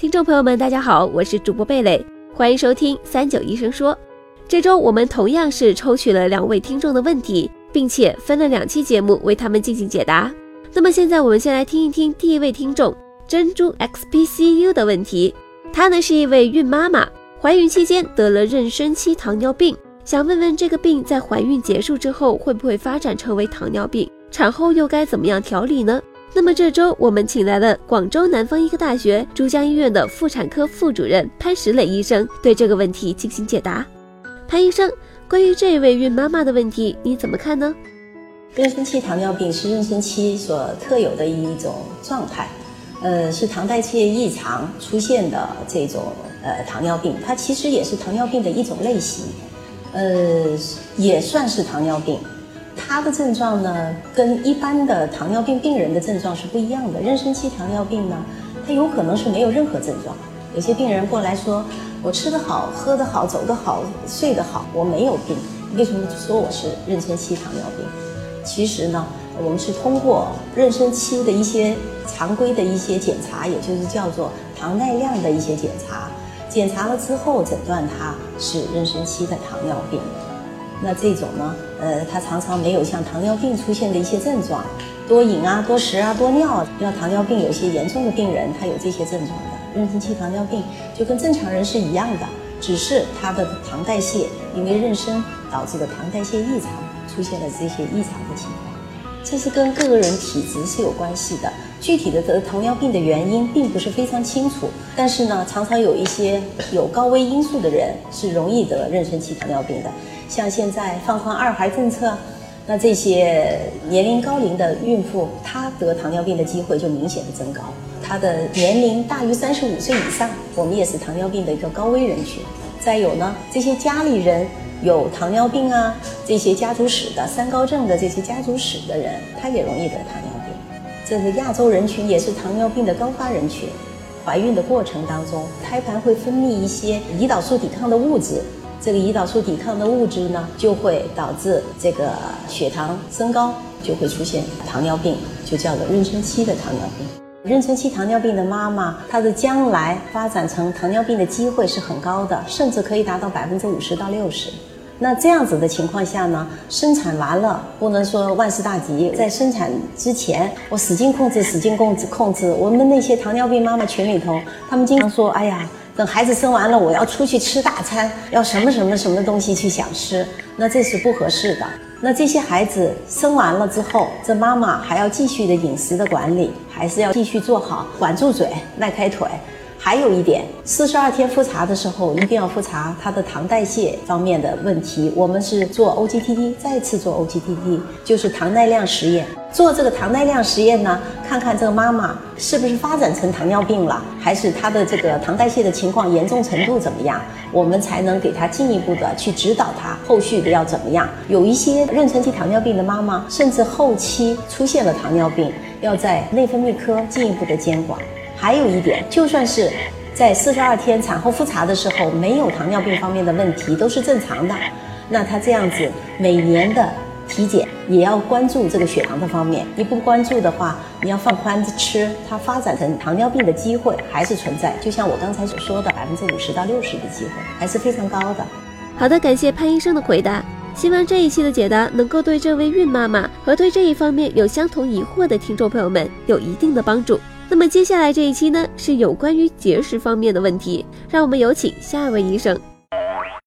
听众朋友们，大家好，我是主播贝蕾，欢迎收听三九医生说。这周我们同样是抽取了两位听众的问题，并且分了两期节目为他们进行解答。那么现在我们先来听一听第一位听众珍珠 xpcu 的问题。她呢是一位孕妈妈，怀孕期间得了妊娠期糖尿病，想问问这个病在怀孕结束之后会不会发展成为糖尿病？产后又该怎么样调理呢？那么这周我们请来了广州南方医科大学珠江医院的妇产科副主任潘石磊医生，对这个问题进行解答。潘医生，关于这位孕妈妈的问题，你怎么看呢？妊娠期糖尿病是妊娠期所特有的一种状态，呃，是糖代谢异常出现的这种呃糖尿病，它其实也是糖尿病的一种类型，呃，也算是糖尿病。它的症状呢，跟一般的糖尿病病人的症状是不一样的。妊娠期糖尿病呢，它有可能是没有任何症状。有些病人过来说，我吃得好，喝得好，走得好，睡得好，我没有病。为什么说我是妊娠期糖尿病？其实呢，我们是通过妊娠期的一些常规的一些检查，也就是叫做糖耐量的一些检查，检查了之后诊断它是妊娠期的糖尿病。那这种呢，呃，它常常没有像糖尿病出现的一些症状，多饮啊、多食啊、多尿。要糖尿病有些严重的病人，他有这些症状的。妊娠期糖尿病就跟正常人是一样的，只是他的糖代谢因为妊娠导致的糖代谢异常，出现了这些异常的情况。这是跟个人体质是有关系的。具体的得糖尿病的原因并不是非常清楚，但是呢，常常有一些有高危因素的人是容易得妊娠期糖尿病的。像现在放宽二孩政策，那这些年龄高龄的孕妇，她得糖尿病的机会就明显的增高。她的年龄大于三十五岁以上，我们也是糖尿病的一个高危人群。再有呢，这些家里人有糖尿病啊，这些家族史的三高症的这些家族史的人，他也容易得糖尿病。这是亚洲人群，也是糖尿病的高发人群。怀孕的过程当中，胎盘会分泌一些胰岛素抵抗的物质。这个胰岛素抵抗的物质呢，就会导致这个血糖升高，就会出现糖尿病，就叫做妊娠期的糖尿病。妊娠期糖尿病的妈妈，她的将来发展成糖尿病的机会是很高的，甚至可以达到百分之五十到六十。那这样子的情况下呢，生产完了不能说万事大吉，在生产之前我使劲控制，使劲控制控制。我们那些糖尿病妈妈群里头，他们经常说：“哎呀。”等孩子生完了，我要出去吃大餐，要什么什么什么东西去想吃，那这是不合适的。那这些孩子生完了之后，这妈妈还要继续的饮食的管理，还是要继续做好，管住嘴，迈开腿。还有一点，四十二天复查的时候一定要复查他的糖代谢方面的问题。我们是做 OGTT，再次做 OGTT，就是糖耐量实验。做这个糖耐量实验呢，看看这个妈妈是不是发展成糖尿病了，还是她的这个糖代谢的情况严重程度怎么样，我们才能给她进一步的去指导她后续的要怎么样。有一些妊娠期糖尿病的妈妈，甚至后期出现了糖尿病，要在内分泌科进一步的监管。还有一点，就算是在四十二天产后复查的时候没有糖尿病方面的问题，都是正常的。那他这样子每年的体检也要关注这个血糖的方面。你不关注的话，你要放宽吃，它发展成糖尿病的机会还是存在。就像我刚才所说的，百分之五十到六十的机会还是非常高的。好的，感谢潘医生的回答。希望这一期的解答能够对这位孕妈妈和对这一方面有相同疑惑的听众朋友们有一定的帮助。那么接下来这一期呢，是有关于节食方面的问题，让我们有请下一位医生。